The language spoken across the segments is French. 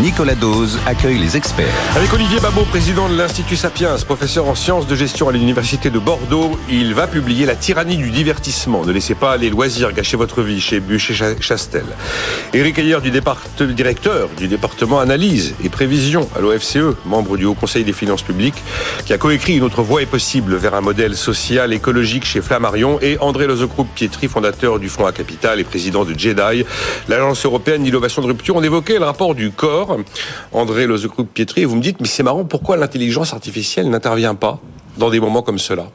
Nicolas Dose accueille les experts. Avec Olivier Babot, président de l'Institut Sapiens, professeur en sciences de gestion à l'Université de Bordeaux, il va publier La tyrannie du divertissement. Ne laissez pas les loisirs gâcher votre vie chez Bûcher-Chastel. Éric Ayer, du directeur du département analyse et prévision à l'OFCE, membre du Haut Conseil des finances publiques, qui a coécrit Une autre voie est possible vers un modèle social écologique chez Flammarion, et André Lozocroupe-Pietri, fondateur du Fonds à Capital et président de JEDI, l'agence européenne d'innovation de rupture. On évoquait le rapport du corps André Lozecroup-Pietri, et vous me dites, mais c'est marrant, pourquoi l'intelligence artificielle n'intervient pas dans des moments comme cela?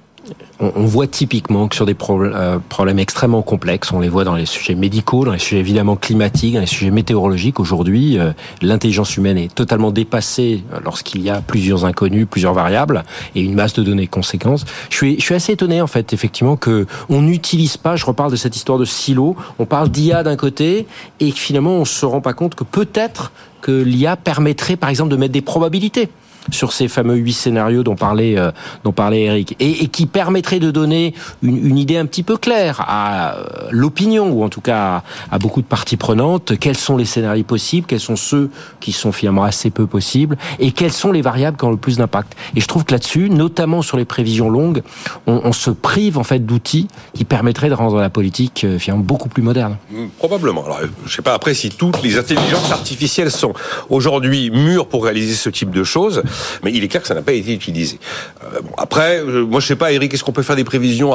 On, voit typiquement que sur des euh, problèmes, extrêmement complexes, on les voit dans les sujets médicaux, dans les sujets évidemment climatiques, dans les sujets météorologiques. Aujourd'hui, euh, l'intelligence humaine est totalement dépassée euh, lorsqu'il y a plusieurs inconnus, plusieurs variables et une masse de données conséquences. Je suis, je suis assez étonné en fait, effectivement, que on n'utilise pas. Je reparle de cette histoire de silo. On parle d'IA d'un côté et finalement on se rend pas compte que peut-être que l'IA permettrait, par exemple, de mettre des probabilités sur ces fameux huit scénarios dont parlait, euh, dont parlait Eric, et, et, qui permettrait de donner une, une, idée un petit peu claire à euh, l'opinion, ou en tout cas à, beaucoup de parties prenantes, quels sont les scénarios possibles, quels sont ceux qui sont finalement assez peu possibles, et quelles sont les variables qui ont le plus d'impact? Et je trouve que là-dessus, notamment sur les prévisions longues, on, on se prive en fait d'outils qui permettraient de rendre la politique euh, finalement beaucoup plus moderne. Hmm, probablement. Alors, je sais pas après si toutes les intelligences artificielles sont aujourd'hui mûres pour réaliser ce type de choses mais il est clair que ça n'a pas été utilisé. Euh, après, euh, moi je sais pas, Eric, est-ce qu'on peut faire des prévisions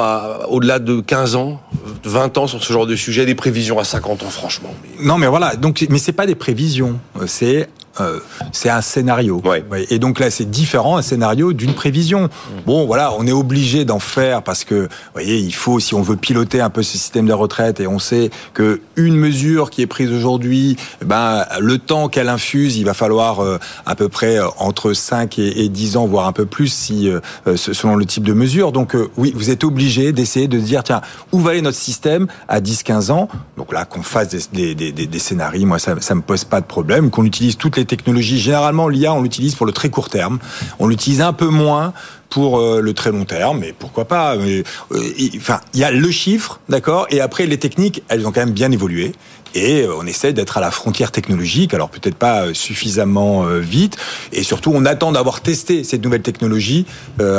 au-delà de 15 ans, 20 ans sur ce genre de sujet, des prévisions à 50 ans, franchement? Non, mais voilà. Donc, mais c'est pas des prévisions, c'est euh, c'est un scénario. Et donc là, c'est différent un scénario d'une prévision. Bon, voilà, on est obligé d'en faire parce que, vous voyez, il faut, si on veut piloter un peu ce système de retraite, et on sait que une mesure qui est prise aujourd'hui, eh ben, le temps qu'elle infuse, il va falloir euh, à peu près euh, entre 5 et, 10 ans, voire un peu plus, si selon le type de mesure. Donc oui, vous êtes obligé d'essayer de dire, tiens, où va aller notre système à 10-15 ans? Donc là, qu'on fasse des, des, des, des, scénarios, moi, ça, ça me pose pas de problème, qu'on utilise toutes les technologies. Généralement, l'IA, on l'utilise pour le très court terme. On l'utilise un peu moins pour euh, le très long terme, mais pourquoi pas mais, euh, Enfin, il y a le chiffre, d'accord, et après les techniques, elles ont quand même bien évolué et euh, on essaie d'être à la frontière technologique, alors peut-être pas euh, suffisamment euh, vite, et surtout on attend d'avoir testé cette nouvelle technologie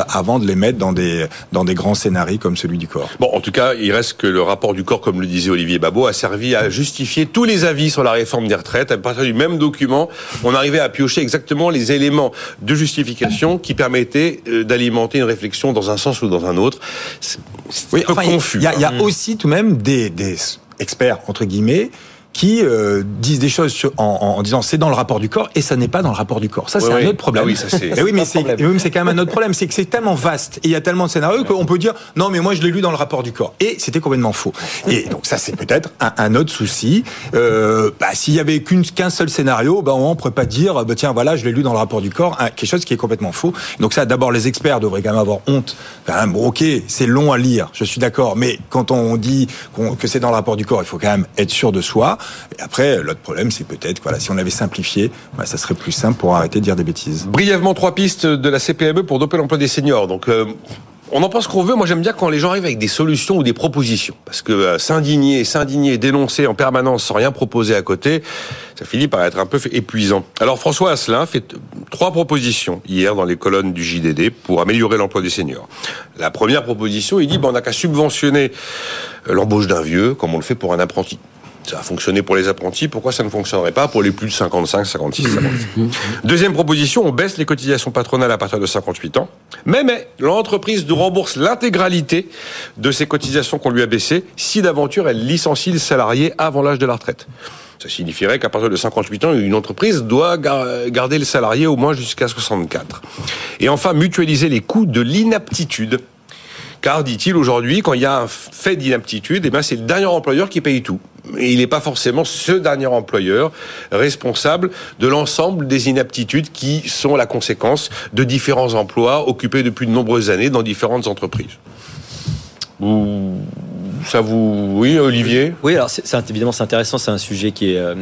avant de les mettre dans des dans des grands scénarios comme celui du corps. Bon, en tout cas, il reste que le rapport du corps, comme le disait Olivier Babot, a servi à justifier tous les avis sur la réforme des retraites. À partir du même document, on arrivait à piocher exactement les éléments de justification qui permettaient d'alimenter une réflexion dans un sens ou dans un autre. C'est oui, confus. Il y a, y a hein. aussi tout de même des, des experts, entre guillemets, qui euh, disent des choses en, en, disant c'est dans le rapport du corps et ça n'est pas dans le rapport du corps. Ça, c'est un autre problème. Ah oui, ça c'est. oui, mais c'est c'est quand même un autre problème. C'est que c'est tellement vaste et il y a tellement de scénarios qu'on peut dire non, mais moi je l'ai lu dans le rapport du corps et c'était complètement faux. Et donc ça, c'est peut-être un, un, autre souci. Euh, bah, S'il y avait qu'un seul scénario, bah, on ne pourrait pas dire bah, tiens voilà, je l'ai lu dans le rapport du corps, quelque chose qui est complètement faux. Donc ça, d'abord, les experts devraient quand même avoir honte. Quand même, bon, ok, c'est long à lire, je suis d'accord, mais quand on dit que c'est dans le rapport du corps, il faut quand même être sûr de soi. Et après, l'autre problème, c'est peut-être, voilà, si on l'avait simplifié, bah, ça serait plus simple pour arrêter de dire des bêtises. Brièvement, trois pistes de la CPME pour doper l'emploi des seniors. Donc, euh, on en pense qu'on veut. Moi, j'aime bien quand les gens arrivent avec des solutions ou des propositions. Parce que euh, s'indigner, s'indigner, dénoncer en permanence sans rien proposer à côté, ça finit par être un peu épuisant. Alors, François Asselin fait trois propositions hier dans les colonnes du JDD pour améliorer l'emploi des seniors. La première proposition, il dit, ben, on n'a qu'à subventionner l'embauche d'un vieux, comme on le fait pour un apprenti. Ça a fonctionné pour les apprentis, pourquoi ça ne fonctionnerait pas pour les plus de 55, 56, 56 Deuxième proposition, on baisse les cotisations patronales à partir de 58 ans. Mais, mais, l'entreprise nous rembourse l'intégralité de ces cotisations qu'on lui a baissées si d'aventure elle licencie le salarié avant l'âge de la retraite. Ça signifierait qu'à partir de 58 ans, une entreprise doit garder le salarié au moins jusqu'à 64. Et enfin, mutualiser les coûts de l'inaptitude car, dit-il aujourd'hui, quand il y a un fait d'inaptitude, eh ben, c'est le dernier employeur qui paye tout. Il n'est pas forcément ce dernier employeur responsable de l'ensemble des inaptitudes qui sont la conséquence de différents emplois occupés depuis de nombreuses années dans différentes entreprises. Ça vous, oui, Olivier? Oui, alors c'est, évidemment c'est intéressant, c'est un sujet qui est euh,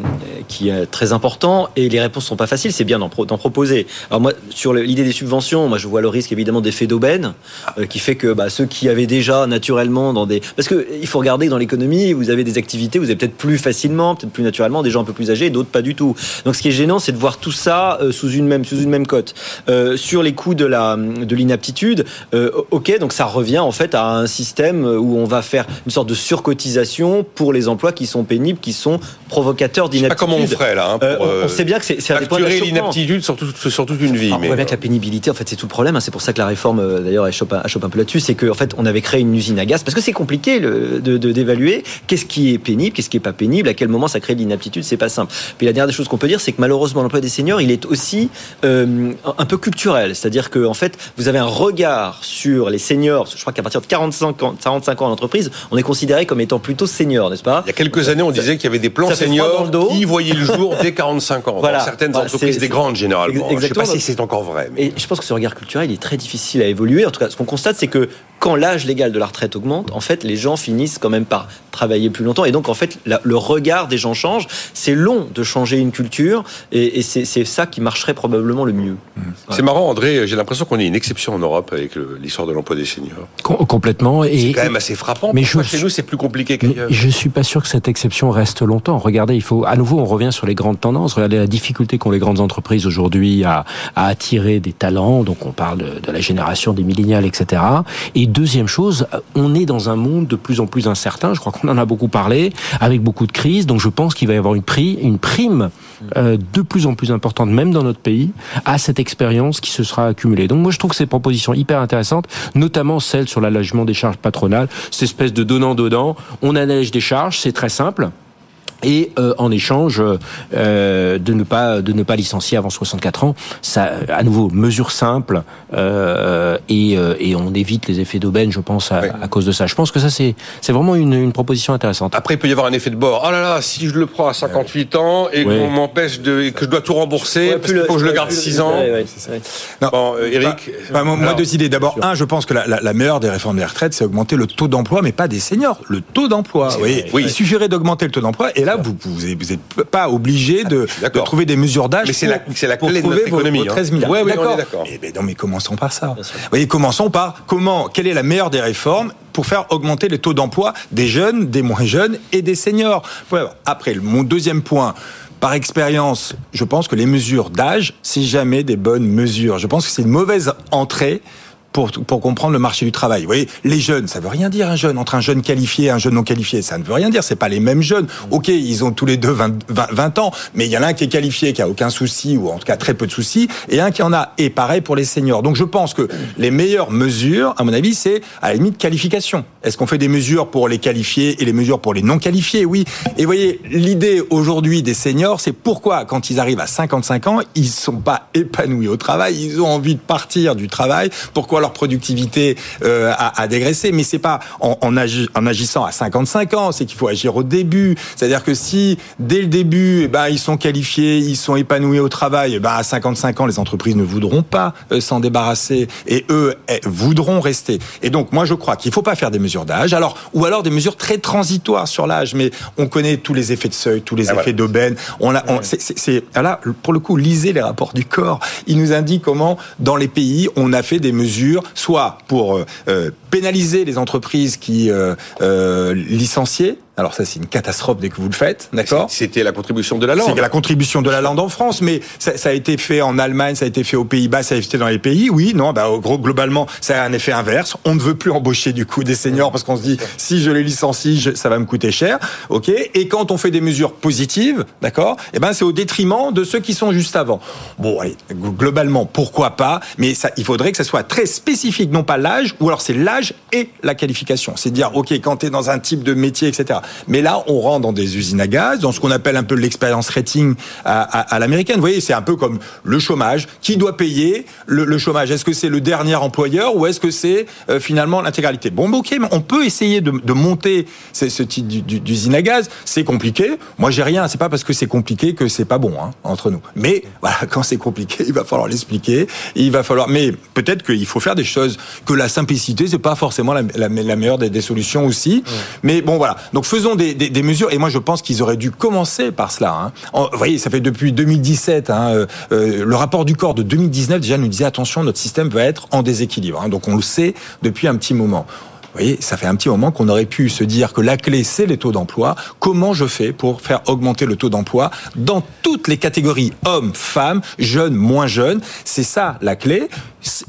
qui est très important et les réponses sont pas faciles. C'est bien d'en, proposer. Alors moi, sur l'idée des subventions, moi je vois le risque évidemment d'effet d'aubaine euh, qui fait que bah, ceux qui avaient déjà naturellement dans des, parce que il faut regarder que dans l'économie, vous avez des activités, vous avez peut-être plus facilement, peut-être plus naturellement, des gens un peu plus âgés, d'autres pas du tout. Donc ce qui est gênant, c'est de voir tout ça euh, sous une même sous une même cote. sur les coûts de la de l'inaptitude, ok, donc ça revient en fait à un système où on va faire sorte de surcotisation pour les emplois qui sont pénibles, qui sont provocateurs d'inaptitude. Pas comment on ferait là. Hein, pour, euh, on sait bien que c'est un des points l'inaptitude sur, sur, toute une vie. on voit bien que la pénibilité, en fait, c'est tout le problème. Hein. C'est pour ça que la réforme, euh, d'ailleurs, elle chope, un peu là-dessus. C'est qu'en fait, on avait créé une usine à gaz parce que c'est compliqué de d'évaluer qu'est-ce qui est pénible, qu'est-ce qui est pas pénible, à quel moment ça crée de l'inaptitude. C'est pas simple. Puis la dernière des choses qu'on peut dire, c'est que malheureusement, l'emploi des seniors, il est aussi euh, un peu culturel. C'est-à-dire que en fait, vous avez un regard sur les seniors. Je crois qu'à partir de 45 ans, 45 ans en entreprise, on est considéré comme étant plutôt senior, n'est-ce pas Il y a quelques années, on disait qu'il y avait des plans seniors qui voyaient le jour dès 45 ans. Dans certaines entreprises, des grandes généralement. Exactement. Je ne sais pas si c'est encore vrai. Et je pense que ce regard culturel il est très difficile à évoluer. En tout cas, ce qu'on constate, c'est que quand l'âge légal de la retraite augmente, en fait, les gens finissent quand même par travailler plus longtemps. Et donc, en fait, le regard des gens change. C'est long de changer une culture, et, c'est ça qui marcherait probablement le mieux. Mmh. C'est marrant, André. J'ai l'impression qu'on est une exception en Europe avec l'histoire de l'emploi des seniors. complètement. C'est quand même assez frappant. Mais chez nous, c'est plus compliqué qu'ailleurs. Je suis pas sûr que cette exception reste longtemps. Regardez, il faut à nouveau, on revient sur les grandes tendances. Regardez la difficulté qu'ont les grandes entreprises aujourd'hui à, attirer des talents. Donc, on parle de, de la génération des millénials, etc. Et deuxième chose, on est dans un monde de plus en plus incertain. Je crois qu'on en a beaucoup parlé, avec beaucoup de crises. Donc, je pense qu'il va y avoir une, prix, une prime euh, de plus en plus importante, même dans notre pays, à cette expérience qui se sera accumulée. Donc, moi, je trouve ces propositions hyper intéressantes, notamment celle sur l'allègement des charges patronales, cette espèce de donnant-donnant. On allège des charges, c'est très simple et euh, en échange euh, de ne pas de ne pas licencier avant 64 ans. Ça, à nouveau, mesure simple euh, et, euh, et on évite les effets d'aubaine, je pense, à, à, cause de ça. Je pense que ça c'est c'est vraiment une, une, proposition intéressante. Après, il peut y avoir un effet de bord. Oh là là, si je le prends à 58 ans et qu'on m'empêche de que je dois tout rembourser, parce qu'il faut que je le garde 6 ans. Non, bon, Eric, bah, moi, deux idées. D'abord, un, je pense que la, la, la, meilleure des réformes des retraites, c'est augmenter le taux d'emploi, mais pas des seniors, le taux d'emploi. Oui, oui, il suffirait d'augmenter le taux d'emploi et là vous vous n'êtes pas obligé de, de, trouver des mesures d'âge. C'est la, la clé de notre économie. 13 hein. milliards. Ouais, oui, d'accord. Eh ben non, mais commençons par ça. Vous voyez, commençons par comment, quelle est la meilleure des réformes pour faire augmenter les taux d'emploi des jeunes, des moins jeunes et des seniors? Après, mon deuxième point, par expérience, je pense que les mesures d'âge, c'est jamais des bonnes mesures. Je pense que c'est une mauvaise entrée pour, pour comprendre le marché du travail. Vous voyez, les jeunes, ça veut rien dire un jeune. Entre un jeune qualifié et un jeune non qualifié, ça ne veut rien dire. C'est pas les mêmes jeunes. Ok, ils ont tous les deux 20, 20, ans, mais il y en a un qui est qualifié, qui a aucun souci, ou en tout cas très peu de soucis, et un qui en a. Et pareil pour les seniors. Donc je pense que les meilleures mesures, à mon avis, c'est à la limite qualification. Est-ce qu'on fait des mesures pour les qualifiés et les mesures pour les non qualifiés? Oui. Et vous voyez, l'idée aujourd'hui des seniors, c'est pourquoi quand ils arrivent à 55 ans, ils sont pas épanouis au travail, ils ont envie de partir du travail? Pourquoi leur productivité euh, a, a, dégraissé, mais c'est pas en, en, en, agissant à 55 ans, c'est qu'il faut agir au début. C'est-à-dire que si dès le début, eh ben, ils sont qualifiés, ils sont épanouis au travail, eh ben, à 55 ans, les entreprises ne voudront pas euh, s'en débarrasser et eux eh, voudront rester. Et donc, moi, je crois qu'il faut pas faire des mesures d'âge, alors ou alors des mesures très transitoires sur l'âge. Mais on connaît tous les effets de seuil, tous les ah, effets d'aubaine. On a, c'est là pour le coup, lisez les rapports du corps. Il nous indique comment dans les pays on a fait des mesures soit pour euh, euh, pénaliser les entreprises qui euh, licenciaient, alors ça, c'est une catastrophe dès que vous le faites, d'accord C'était la contribution de la lande. C'est la contribution de la lande en France, mais ça, ça, a été fait en Allemagne, ça a été fait aux Pays-Bas, ça a été fait dans les pays. Oui, non, bah gros, globalement, ça a un effet inverse. On ne veut plus embaucher du coup des seniors parce qu'on se dit si je les licencie, ça va me coûter cher, ok Et quand on fait des mesures positives, d'accord Eh ben c'est au détriment de ceux qui sont juste avant. Bon, allez, globalement, pourquoi pas Mais ça, il faudrait que ça soit très spécifique, non pas l'âge, ou alors c'est l'âge et la qualification. C'est dire, ok, quand tu es dans un type de métier, etc Mais là, on rentre dans des usines à gaz, dans ce qu'on appelle un peu l'expérience rating à, à, l'américaine. Vous voyez, c'est un peu comme le chômage. Qui doit payer le, chômage? Est-ce que c'est le dernier employeur ou est-ce que c'est euh, finalement l'intégralité? Bon, ok, mais on peut essayer de, de monter ce, ce type d'usine à gaz. C'est compliqué. Moi, j'ai rien. C'est pas parce que c'est compliqué que c'est pas bon hein, entre nous. Mais voilà, quand c'est compliqué, il va falloir l'expliquer. Il va falloir. Mais peut-être qu'il faut faire des choses que la simplicité, c'est pas forcément la, la, meilleure des, des, solutions aussi. Mais bon, voilà. Donc faisons des, des, des mesures. Et moi, je pense qu'ils auraient dû commencer par cela. Hein. vous voyez, ça fait depuis 2017. Hein, euh, euh, le rapport du corps de 2019 déjà nous disait attention, notre système va être en déséquilibre. Hein. Donc on le sait depuis un petit moment. Vous voyez, ça fait un petit moment qu'on aurait pu se dire que la clé, c'est les taux d'emploi. Comment je fais pour faire augmenter le taux d'emploi dans toutes les catégories hommes, femmes, jeunes, moins jeunes? C'est ça la clé.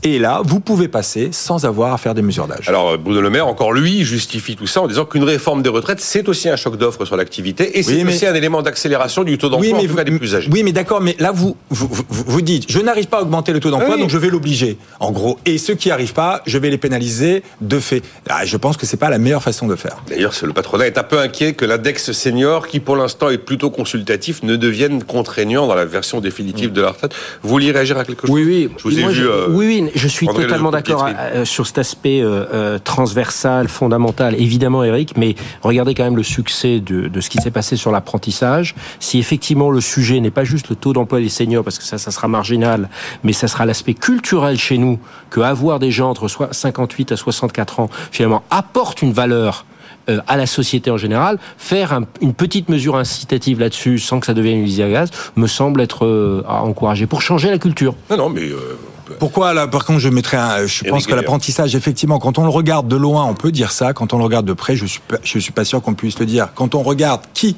Et là, vous pouvez passer sans avoir à faire des mesures d'âge. Alors, Bruno Le Maire, encore lui, justifie tout ça en disant qu'une réforme des retraites, c'est aussi un choc d'offre sur l'activité et c'est aussi un élément d'accélération du taux d'emploi oui, en des plus âgés. Oui, mais d'accord, mais là, vous, vous, vous, dites, je n'arrive pas à augmenter le taux d'emploi, donc je vais l'obliger. En gros, et ceux qui n'y arrivent pas, je vais les pénaliser de fait. Ah, je pense que c'est pas la meilleure façon de faire. D'ailleurs, le patronat est un peu inquiet que l'index senior, qui pour l'instant est plutôt consultatif, ne devienne contraignant dans la version définitive de la retraite. Vous vouliez réagir à quelque chose? Oui, oui. Je vous ai vu, euh, oui, oui, je suis totalement d'accord euh, sur cet aspect euh, transversal, fondamental. Évidemment, Eric, mais regardez quand même le succès de, de ce qui s'est passé sur l'apprentissage. Si effectivement le sujet n'est pas juste le taux d'emploi des seniors, parce que ça, ça sera marginal, mais ça sera l'aspect culturel chez nous, que avoir des gens entre 58 à 64 ans, finalement, apporte une valeur euh, à la société en général, faire une petite mesure incitative là-dessus sans que ça devienne une usine à gaz, me semble être euh, à encourager pour changer la culture. Non, non, mais euh, pourquoi là Par contre, je mettrais. Un, je pense que l'apprentissage, effectivement, quand on le regarde de loin, on peut dire ça. Quand on le regarde de près, je suis je suis pas sûr qu'on puisse le dire. Quand on regarde qui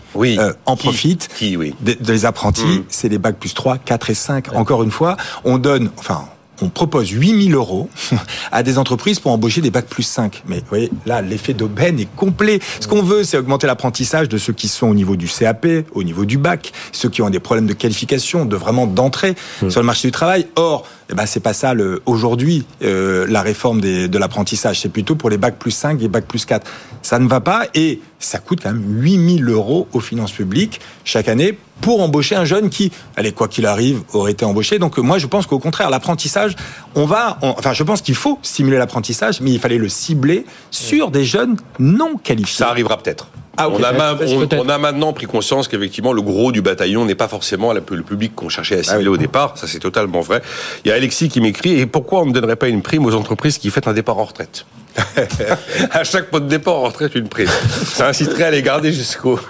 en profite, qui, oui. des, apprentis, mmh. c'est les bacs plus 3, 4 et 5. Encore une fois, on donne, enfin, on propose 8000 euros à des entreprises pour embaucher des bacs plus 5. Mais vous voyez, là, l'effet d'aubaine est complet. Ce qu'on veut, c'est augmenter l'apprentissage de ceux qui sont au niveau du CAP, au niveau du bac, ceux qui ont des problèmes de qualification, de vraiment d'entrée mmh. sur le marché du travail. Or, eh ben, c'est pas ça aujourd'hui, euh, la réforme des, de l'apprentissage. C'est plutôt pour les bacs plus 5 et bacs plus 4. Ça ne va pas et ça coûte quand même 8000 euros aux finances publiques chaque année pour embaucher un jeune qui, allez, quoi qu'il arrive, aurait été embauché. Donc, moi, je pense qu'au contraire, l'apprentissage, on va, enfin, je pense qu'il faut stimuler l'apprentissage, mais il fallait le cibler sur des jeunes non qualifiés. Ça arrivera peut-être. Ah, on, a maintenant pris conscience qu'effectivement le gros du bataillon n'est pas forcément le public qu'on cherchait à cibler ah au départ. Ça c'est totalement vrai. Il y a Alexis qui m'écrit et pourquoi on ne donnerait pas une prime aux entreprises qui fêtent un départ en retraite? à chaque pot de départ en retraite une prime. Ça inciterait à les garder jusqu'au.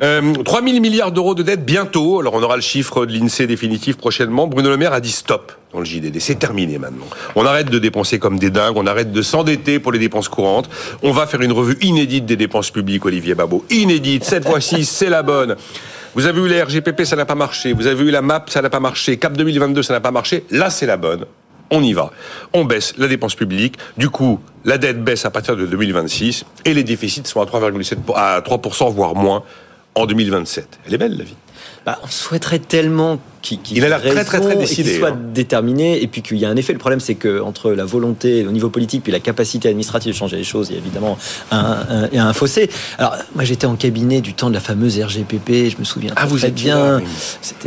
Euh, 3 000 milliards d'euros de dette bientôt. Alors on aura le chiffre de l'INSEE définitif prochainement. Bruno Le Maire a dit stop dans le JDD. C'est terminé maintenant. On arrête de dépenser comme des dingues, on arrête de s'endetter pour les dépenses courantes. On va faire une revue inédite des dépenses publiques, Olivier Babot. Inédite. Cette fois-ci, c'est la bonne. Vous avez eu la RGPP, ça n'a pas marché. Vous avez eu la MAP, ça n'a pas marché. CAP 2022, ça n'a pas marché. Là, c'est la bonne on y va. On baisse la dépense publique. Du coup, la dette baisse à partir de 2026 et les déficits sont à 3,7 à 3%, voire moins en 2027. Elle est belle, la vie. Bah, on souhaiterait tellement il a l'air très très très décidé, qu'il soit hein. déterminé et puis qu'il y a un effet. Le problème, c'est que entre la volonté au niveau politique puis la capacité administrative de changer les choses, il y a évidemment un, un, un fossé. Alors moi, j'étais en cabinet du temps de la fameuse RGPP. Je me souviens ah, vous très bien.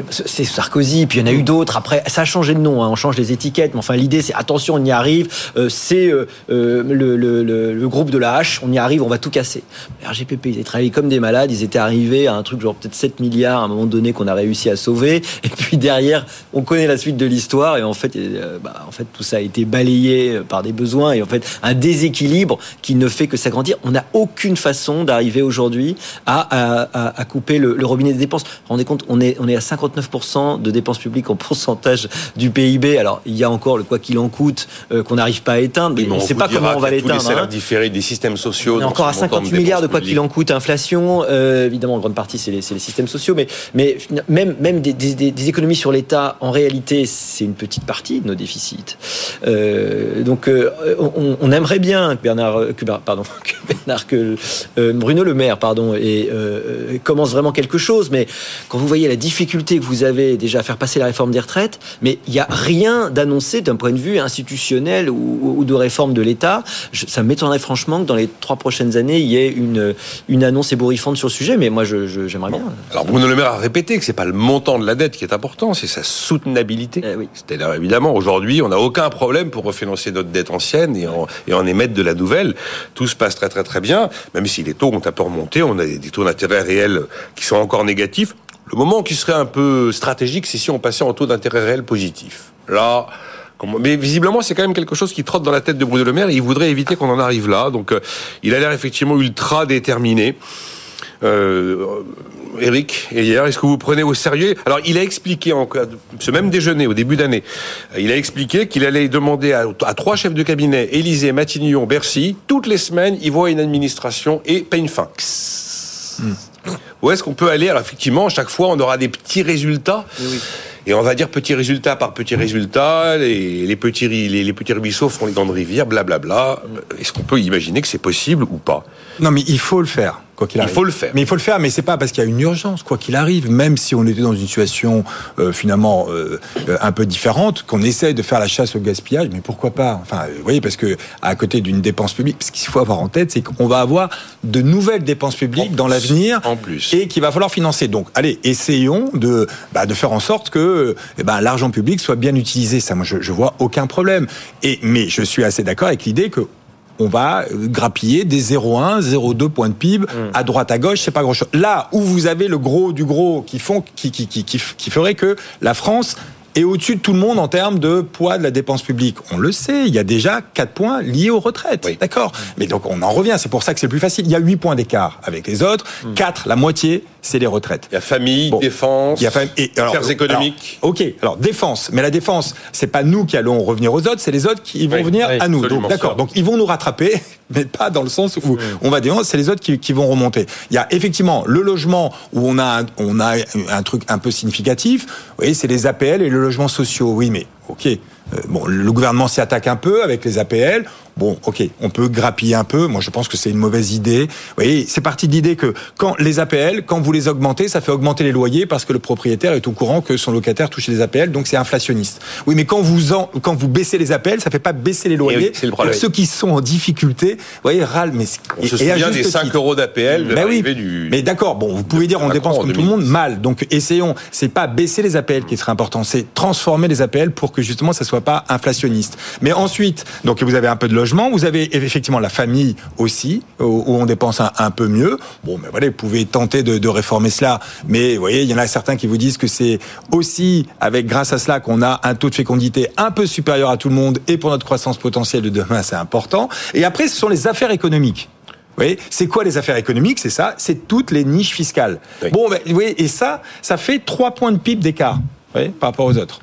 C'est Sarkozy. Puis il y en a eu d'autres. Après, ça a changé de nom. Hein. On change les étiquettes. Mais enfin, l'idée, c'est attention, on y arrive. Euh, c'est euh, euh, le, le, le, groupe de la H. On y arrive. On va tout casser. La RGPP, ils étaient travaillé comme des malades. Ils étaient arrivés à un truc genre peut-être 7 milliards à un moment donné qu'on a réussi à sauver. Et puis derrière, on connaît la suite de l'histoire et en fait, euh, bah, en fait, tout ça a été balayé euh, par des besoins et en fait un déséquilibre qui ne fait que s'agrandir. On n'a aucune façon d'arriver aujourd'hui à, à, couper le, robinet des dépenses. Vous vous rendez compte, on est, on est à 59% de dépenses publiques en pourcentage du PIB. Alors, il y a encore le quoi qu'il en coûte euh, qu'on n'arrive pas à éteindre, mais, on ne sait pas comment on va l'éteindre. Les salaires hein. différés des systèmes sociaux. On est encore à 58 milliards de quoi qu'il en coûte inflation. évidemment, en grande partie, c'est les, les, systèmes sociaux, mais Mais même, même des, des, économies sur l'État, en réalité, c'est une petite partie de nos déficits. Euh, donc, euh, on, aimerait bien que Bernard, que, pardon, que Bernard, que euh, Bruno Le Maire, pardon, et, commence vraiment quelque chose. Mais quand vous voyez la difficulté que vous avez déjà à faire passer la réforme des retraites, mais il n'y a rien d'annoncé d'un point de vue institutionnel ou, ou de réforme de l'État. Ça m'étonnerait franchement que dans les trois prochaines années, il y ait une, une annonce ébouriffante sur le sujet. Mais moi, j'aimerais bien. Alors Bruno Le Maire a répété que c'est pas le montant de la dette qui est important, c'est sa soutenabilité. Eh C'est-à-dire évidemment aujourd'hui, on n'a aucun problème pour refinancer notre dette ancienne et en, et en émettre de la nouvelle. Tout se passe très très très bien, même si les taux ont un peu remonté, on a des taux d'intérêt réels qui sont encore négatifs. Le moment qui serait un peu stratégique, c'est si on passait en taux d'intérêt réel positif. Là, mais visiblement, c'est quand même quelque chose qui trotte dans la tête de Bruno Le Maire et il voudrait éviter qu'on en arrive là. Donc, euh, il a l'air effectivement ultra déterminé. Euh, Eric, hier, est-ce que vous prenez au sérieux? Alors, il a expliqué, en, ce même déjeuner, au début d'année, il a expliqué qu'il allait demander à, trois chefs de cabinet, Élysée, Matignon, Bercy, toutes les semaines, il voit une administration et paye une fin. Hmm. Où est-ce qu'on peut aller? Alors, effectivement, chaque fois, on aura des petits résultats. Oui. Et on va dire petit résultat par petit résultat, les, les petits, les, les, petits ruisseaux font les grandes rivières, blablabla. Est-ce qu'on peut imaginer que c'est possible ou pas? Non, mais il faut le faire. Quoi qu'il arrive. Il faut le faire. Mais il faut le faire, mais c'est pas parce qu'il y a une urgence, quoi qu'il arrive, même si on était dans une situation euh, finalement euh, un peu différente, qu'on essaye de faire la chasse au gaspillage, mais pourquoi pas Enfin, vous voyez, parce que à côté d'une dépense publique, ce qu'il faut avoir en tête, c'est qu'on va avoir de nouvelles dépenses publiques dans l'avenir, en plus, et qu'il va falloir financer. Donc, allez, essayons de bah, de faire en sorte que eh ben, l'argent public soit bien utilisé. Ça, moi, je, je vois aucun problème. Et mais je suis assez d'accord avec l'idée que on va grappiller des 0,1, 0,2 points de PIB mm. à droite à gauche, c'est pas grand chose. Là où vous avez le gros du gros qui font, qui, qui, qui, qui ferait que la France est au-dessus de tout le monde en termes de poids de la dépense publique. On le sait, il y a déjà 4 points liés aux retraites. D'accord? Mais donc on en revient, c'est pour ça que c'est plus facile. Il y a 8 points d'écart avec les autres, 4, mm. la moitié, c'est les retraites. Il y a famille, défense, il y a et, affaires économiques. ok, alors défense, mais la défense, c'est pas nous qui allons revenir aux autres, c'est les autres qui vont venir à nous. D'accord, donc ils vont nous rattraper, mais pas dans le sens où on va dire c'est les autres qui, qui, vont remonter. Il y a effectivement le logement où on a on a un truc un peu significatif. Vous voyez, c'est les APL et le logement sociaux. Oui, mais ok. Euh, bon, le gouvernement s'y attaque un peu avec les APL. Bon, ok, on peut grappiller un peu. Moi, je pense que c'est une mauvaise idée. Vous voyez, c'est parti de l'idée que quand les APL, quand vous les augmentez, ça fait augmenter les loyers parce que le propriétaire est au courant que son locataire touche les APL, donc c'est inflationniste. Oui, mais quand vous en, quand vous baissez les APL, ça fait pas baisser les loyers. c'est le problème. ceux qui sont en difficulté, vous voyez, râlent. Mais on se souvient des 5 euros d'APL ben oui, du. Mais d'accord, bon, vous pouvez dire on dépense comme tout le monde mal. Donc essayons. C'est pas baisser les APL qui serait important, c'est transformer les APL pour que justement ça soit pas inflationniste. Mais ensuite, donc vous avez un peu de logement, vous avez effectivement la famille aussi, où on dépense un, peu mieux. Bon, mais voilà, vous pouvez tenter de, réformer cela. Mais vous voyez, il y en a certains qui vous disent que c'est aussi avec grâce à cela qu'on a un taux de fécondité un peu supérieur à tout le monde et pour notre croissance potentielle de demain, c'est important. Et après, ce sont les affaires économiques. Vous voyez, c'est quoi les affaires économiques? C'est ça, c'est toutes les niches fiscales. Bon, ben, vous voyez, et ça, ça fait trois points de PIB d'écart, par rapport aux autres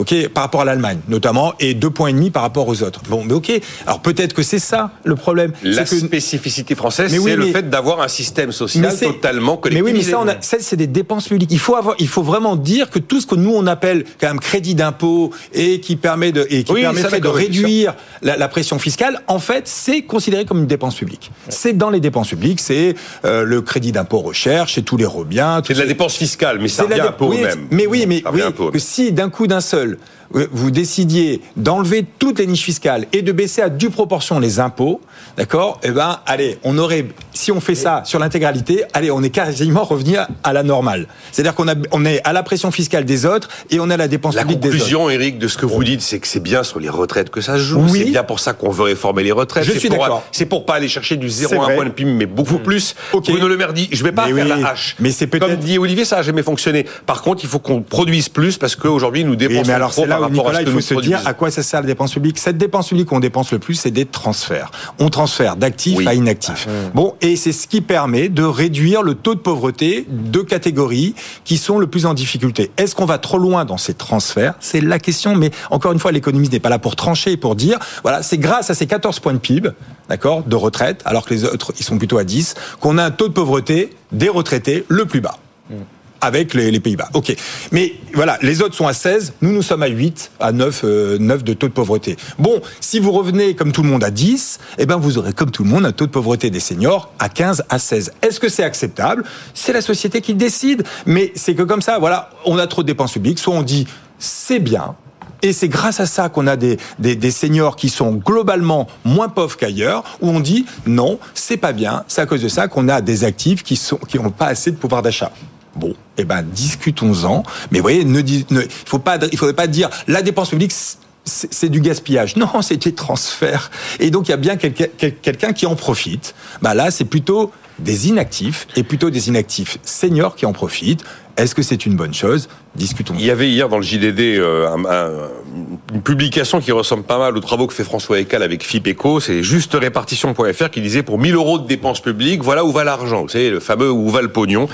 ok, par rapport à l'Allemagne notamment, et deux points et demi par rapport aux autres. Bon, mais ok. Alors peut-être que c'est ça le problème. La spécificité française, c'est le fait d'avoir un système social totalement collectivisé. Mais oui, mais ça, c'est des dépenses publiques. Il faut avoir, il faut vraiment dire que tout ce que nous on appelle quand même crédit d'impôt et qui permet de et qui permettrait de réduire la, pression fiscale, en fait, c'est considéré comme une dépense publique. C'est dans les dépenses publiques, c'est euh, le crédit d'impôt recherche, c'est tous les rebiens. C'est de la dépense fiscale, mais ça revient un peu même. Mais oui, mais oui, que si d'un coup d'un seul vous décidiez d'enlever toutes les niches fiscales et de baisser à due proportion les impôts, d'accord? Eh ben, allez, on aurait, si on fait ça sur l'intégralité, allez, on est quasiment revenu à la normale. C'est-à-dire qu'on on est à la pression fiscale des autres et on a la dépense publique des autres. La conclusion, Eric, de ce que vous dites, c'est que c'est bien sur les retraites que ça se joue. C'est bien pour ça qu'on veut réformer les retraites. Je suis d'accord. C'est pour pas aller chercher du 0 à 1 point de PIB, mais beaucoup mmh. plus. Okay. Bruno Le Maire dit, je vais pas faire la hache. Mais c'est peut-être. Comme dit Olivier, ça a jamais fonctionné. Par contre, il faut qu'on produise plus parce qu'aujourd'hui, nous dépensons mais alors trop Nicolas, il faut se dire à quoi ça sert la dépense publique. Cette dépense publique qu'on dépense le plus, c'est des transferts. On transfère d'actifs à inactifs. Ah. Bon, et c'est ce qui permet de réduire le taux de pauvreté de catégories qui sont le plus en difficulté. Est-ce qu'on va trop loin dans ces transferts? C'est la question, mais encore une fois, l'économiste n'est pas là pour trancher, pour dire, voilà, c'est grâce à ces 14 points de PIB, d'accord, de retraite, alors que les autres, ils sont plutôt à 10, qu'on a un taux de pauvreté des retraités le plus bas. Avec les, Pays-Bas. Ok. Mais voilà, les autres sont à 16, nous nous sommes à 8, à 9, 9 euh, de taux de pauvreté. Bon, si vous revenez comme tout le monde à 10, eh ben vous aurez comme tout le monde un taux de pauvreté des seniors à 15, à 16. Est-ce que c'est acceptable? C'est la société qui décide, mais c'est que comme ça, voilà, on a trop de dépenses publiques, soit on dit c'est bien, et c'est grâce à ça qu'on a des, des, des, seniors qui sont globalement moins pauvres qu'ailleurs, où on dit non, c'est pas bien, c'est à cause de ça qu'on a des actifs qui sont qui n'ont pas assez de pouvoir d'achat. Bon, eh ben discutons-en. Mais voyez, ne, ne, faut pas, il faudrait pas dire la dépense publique c'est du gaspillage. Non, c'est des transferts. Et donc, il y a bien quelqu'un qui en profite. Bah là, c'est plutôt des inactifs, et plutôt des inactifs seniors qui en profitent. Est-ce que c'est une bonne chose? Discutons. Il y avait hier dans le JDD euh, une publication qui ressemble pas mal aux travaux que fait François Ecal avec FIPECO, c'est justerépartition.fr qui disait pour 1000 euros de dépenses publiques, voilà où va l'argent. Vous savez, le fameux où va le pognon.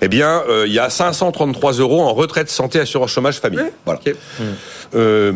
Eh bien, euh, il y a 533 euros en retraite, santé, assurance chômage, famille. Voilà. Euh,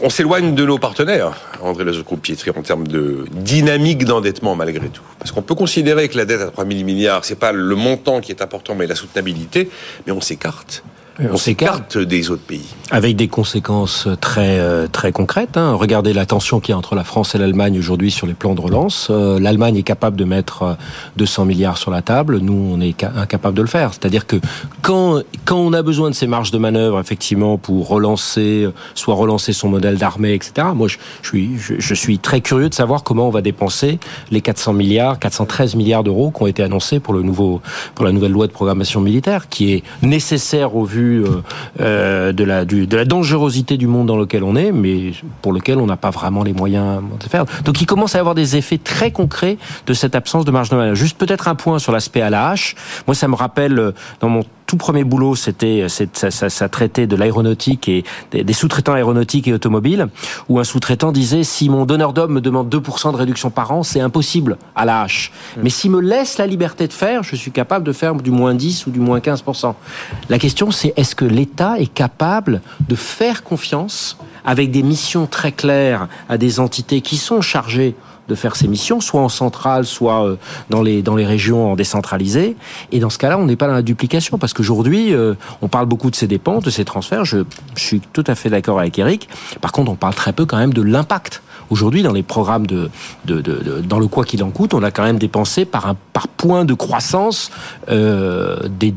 on s'éloigne de nos partenaires, André Groupe-Pietri, en termes de dynamique d'endettement malgré tout. Parce qu'on peut considérer que la dette à 3 000 milliards, c'est pas le montant qui est important, mais la soutenabilité, mais on s'écarte on s'écarte des autres pays. Avec des conséquences très euh, très concrètes. Hein. Regardez la tension qu'il y a entre la France et l'Allemagne aujourd'hui sur les plans de relance. Euh, L'Allemagne est capable de mettre 200 euh, milliards sur la table. Nous, on est incapable de le faire. C'est-à-dire que quand quand on a besoin de ces marges de manœuvre, effectivement, pour relancer, soit relancer son modèle d'armée, etc. Moi, je, je suis je, je, suis très curieux de savoir comment on va dépenser les 400 milliards, 413 milliards d'euros qui ont été annoncés pour le nouveau pour la nouvelle loi de programmation militaire, qui est nécessaire au vu euh, euh, de, la, de la dangerosité du monde dans lequel on est, mais pour lequel on n'a pas vraiment les moyens de faire. Donc il commence à avoir des effets très concrets de cette absence de marge de manœuvre. Juste peut-être un point sur l'aspect à la hache. Moi, ça me rappelle euh, dans mon tout premier boulot, c'était ça, ça, ça, traitait de l'aéronautique et des, sous-traitants aéronautiques et automobiles, où un sous-traitant disait si mon donneur d'homme me demande 2% de réduction par an, c'est impossible à la hache. Mm. Mais s'il me laisse la liberté de faire, je suis capable de faire du moins 10 ou du moins 15%. La question, c'est est-ce que l'État est capable de faire confiance avec des missions très claires à des entités qui sont chargées de faire ses missions, soit en centrale, soit euh, dans les dans les régions en décentralisé. Et dans ce cas-là, on n'est pas dans la duplication parce qu'aujourd'hui, euh, on parle beaucoup de ces dépenses, de ces transferts. Je, je suis tout à fait d'accord avec Eric. Par contre, on parle très peu quand même de l'impact Aujourd'hui, dans les programmes de, de, de, dans le quoi qu'il en coûte, on a quand même dépensé par un par point de croissance euh, des,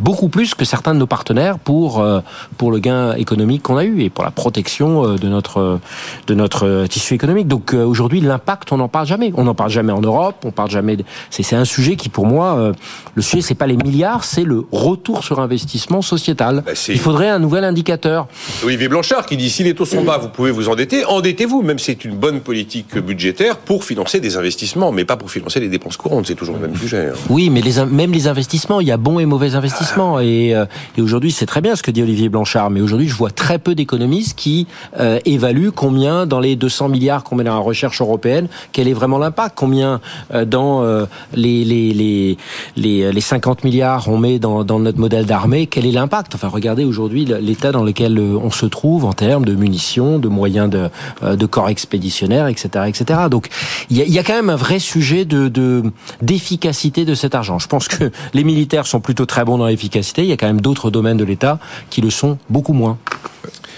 beaucoup plus que certains de nos partenaires pour euh, pour le gain économique qu'on a eu et pour la protection euh, de notre de notre tissu économique. Donc euh, aujourd'hui, l'impact, on n'en parle jamais. On n'en parle jamais en Europe. On parle jamais. C'est c'est un sujet qui, pour moi, le sujet c'est pas les milliards, c'est le retour sur investissement sociétal. Bah, Il faudrait un nouvel indicateur. Olivier Blanchard qui dit si les taux sont bas, vous pouvez vous endetter, endettez-vous, même c'est une bonne politique budgétaire pour financer des investissements, mais pas pour financer les dépenses courantes. C'est toujours le même sujet. Hein. Oui, mais les, même les investissements, il y a bons et mauvais investissements. Et, euh, et aujourd'hui, c'est très bien ce que dit Olivier Blanchard, mais aujourd'hui, je vois très peu d'économistes qui euh, évaluent combien dans les 200 milliards qu'on met dans la recherche européenne, quel est vraiment l'impact, combien euh, dans les, les, les, les, les 50 milliards on met dans, dans notre modèle d'armée, quel est l'impact? Enfin, regardez aujourd'hui l'état dans lequel on se trouve en termes de munitions, de moyens de, de corps expéditionnaire, etc., etc. Donc il y a, quand même un vrai sujet de d'efficacité de, cet argent. Je pense que les militaires sont plutôt très bons dans l'efficacité. Il y a quand même d'autres domaines de l'État qui le sont beaucoup moins.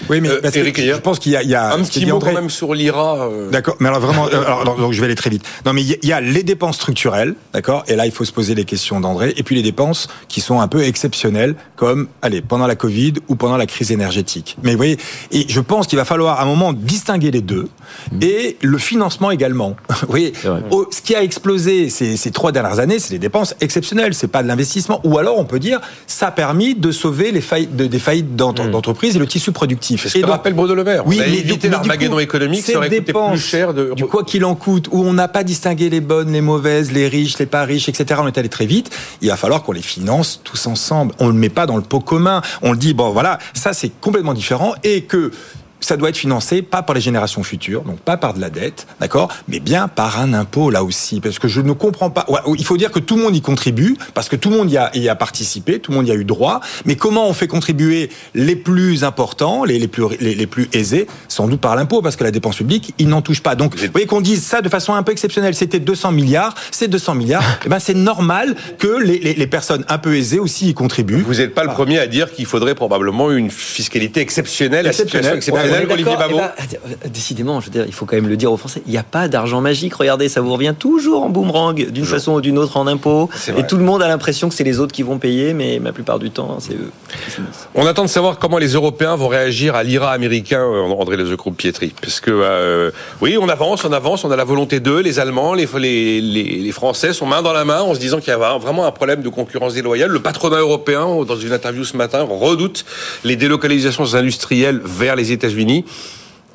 Oui, mais euh, je pense qu'il y a, il y a un petit mot quand même sur l'IRA. Euh. D'accord, mais alors vraiment, euh, alors, donc je vais aller très vite. Non, mais il y a les dépenses structurelles, d'accord, et là il faut se poser les questions d'André, et puis les dépenses qui sont un peu exceptionnelles, comme allez pendant la Covid ou pendant la crise énergétique. Mais vous voyez, et je pense qu'il va falloir à un moment distinguer les deux mmh. et le financement également. vous voyez, ce qui a explosé ces, ces trois dernières années, c'est les dépenses exceptionnelles, c'est pas de l'investissement. Ou alors on peut dire ça a permis de sauver les faillites, des faillites mmh. d'entreprises et le tissu productif. C'est ce que rappelle Bruno Le Maire. Oui, on a mais évité l'armageddon économique, ça aurait coûté plus cher de... Du quoi qu'il en coûte, où on n'a pas distingué les bonnes, les mauvaises, les riches, les pas riches, etc. On est allé très vite. Il va falloir qu'on les finance tous ensemble. On ne le met pas dans le pot commun. On le dit, bon voilà, ça c'est complètement différent et que ça doit être financé pas par les générations futures, donc pas par de la dette, d'accord, mais bien par un impôt là aussi, parce que je ne comprends pas. il faut dire que tout le monde y contribue, parce que tout le monde y a, y a participé, tout le monde y a eu droit. Mais comment on fait contribuer les plus importants, les, les plus les, plus aisés, sans doute par l'impôt, parce que la dépense publique, ils n'en touchent pas. Donc, vous voyez qu'on dise ça de façon un peu exceptionnelle. C'était 200 milliards, c'est 200 milliards. et eh ben, c'est normal que les, les, les, personnes un peu aisées aussi y contribuent. Vous n'êtes pas le premier à dire qu'il faudrait probablement une fiscalité exceptionnelle, exceptionnelle, exceptionnelle eh ben, décidément, je veux dire, il faut quand même le dire aux Français, il n'y a pas d'argent magique. Regardez, ça vous revient toujours en boomerang, d'une façon ou d'une autre en impôts. Et tout le monde a l'impression que c'est les autres qui vont payer, mais la plupart du temps, c'est eux. On attend de savoir comment les Européens vont réagir à l'IRA américain, euh, André Groupe Pietri. Parce que, euh, oui, on avance, on avance, on a la volonté d'eux, les Allemands, les, les, les, Français sont main dans la main en se disant qu'il y a vraiment un problème de concurrence déloyale. Le patronat européen, dans une interview ce matin, redoute les délocalisations industrielles vers les États-Unis.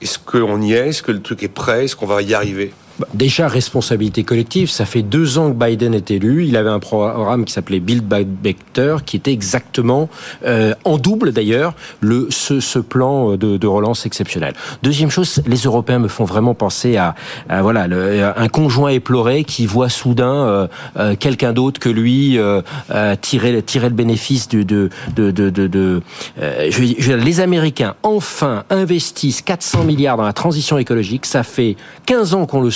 Est-ce qu'on y est? Est-ce que le truc est prêt? Est-ce qu'on va y arriver? Déjà, responsabilité collective. Ça fait deux ans que Biden est élu. Il avait un programme qui s'appelait Build Back Better, qui était exactement euh, en double d'ailleurs le ce, plan de, de, relance exceptionnel. Deuxième chose, les Européens me font vraiment penser à, voilà un conjoint éploré qui voit soudain euh, euh, quelqu'un d'autre que lui euh, tirer tirer le bénéfice de de de de, de les Américains enfin investissent 400 milliards dans la transition écologique. Ça fait 15 ans qu'on le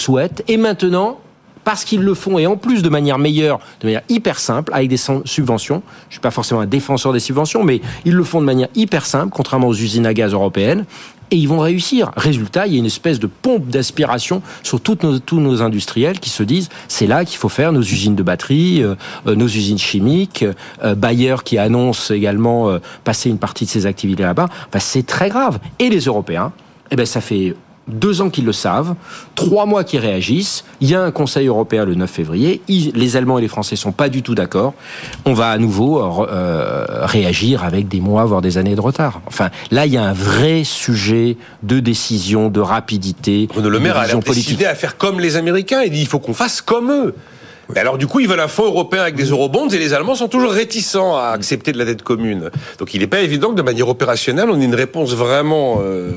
Et maintenant, parce qu'ils le font et en plus de manière meilleure, de manière hyper simple, avec des subventions. Je suis pas forcément un défenseur des subventions, mais ils le font de manière hyper simple, contrairement aux usines à gaz européennes. Et ils vont réussir. Résultat, il y a une espèce de pompe d'aspiration sur toutes tous nos industriels qui se disent c'est là qu'il faut faire nos usines de batterie, euh, euh, nos usines chimiques, euh, Bayer qui annonce également euh, passer une partie de ses activités là-bas. Enfin, c'est très grave. Et les Européens, eh ben, ça fait deux ans qu'ils le savent, trois mois qu'ils réagissent. Il y a un Conseil européen le 9 février. les Allemands et les Français sont pas du tout d'accord. On va à nouveau euh, euh, réagir avec des mois, voire des années de retard. Enfin, là, il y a un vrai sujet de décision, de rapidité. Bruno Le Maire a décidé à faire comme les Américains. Il dit il faut qu'on fasse comme eux. alors du coup, ils veulent un fonds européen avec des eurobonds et les Allemands sont toujours réticents à accepter de la dette commune. Donc il n'est pas évident que de manière opérationnelle, on ait une réponse vraiment euh,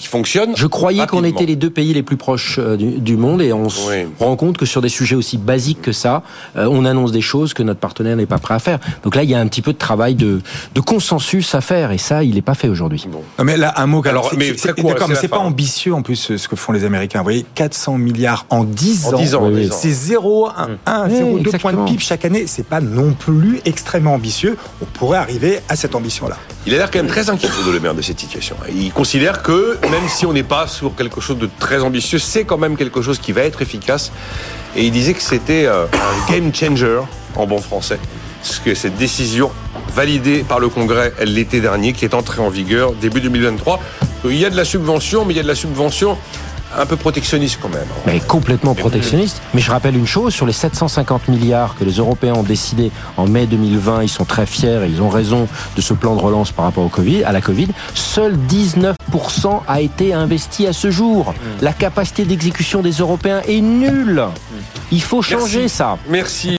qui fonctionne. Je croyais qu'on était les deux pays les plus proches euh, du, monde et on se rend compte que sur des sujets aussi basiques que ça, euh, on annonce des choses que notre partenaire n'est pas prêt à faire. Donc là, il y a un petit peu de travail de, de consensus à faire et ça, il n'est pas fait aujourd'hui. Mais là, un mot. Alors, mais c'est pas ambitieux en plus ce que font les Américains. Vous voyez, 400 milliards en 10 ans. 10 ans. C'est 0,1, 0,2 points de PIB chaque année. C'est pas non plus extrêmement ambitieux. On pourrait arriver à cette ambition-là. Il a l'air quand même très inquiet de le maire de cette situation. Il considère que même si on n'est pas sur quelque chose de très ambitieux, c'est quand même quelque chose qui va être efficace. Et il disait que c'était euh, un game changer en bon français. Parce que cette décision validée par le Congrès l'été dernier, qui est entrée en vigueur début 2023, il y a de la subvention, mais il y a de la subvention un peu protectionniste quand même. Mais complètement protectionniste. Mais je rappelle une chose, sur les 750 milliards que les Européens ont décidé en mai 2020, ils sont très fiers et ils ont raison de ce plan de relance par rapport au COVID, à la Covid, seul 19% a été investi à ce jour. Mm. La capacité d'exécution des Européens est nulle. Mm. Il faut changer ça. Merci.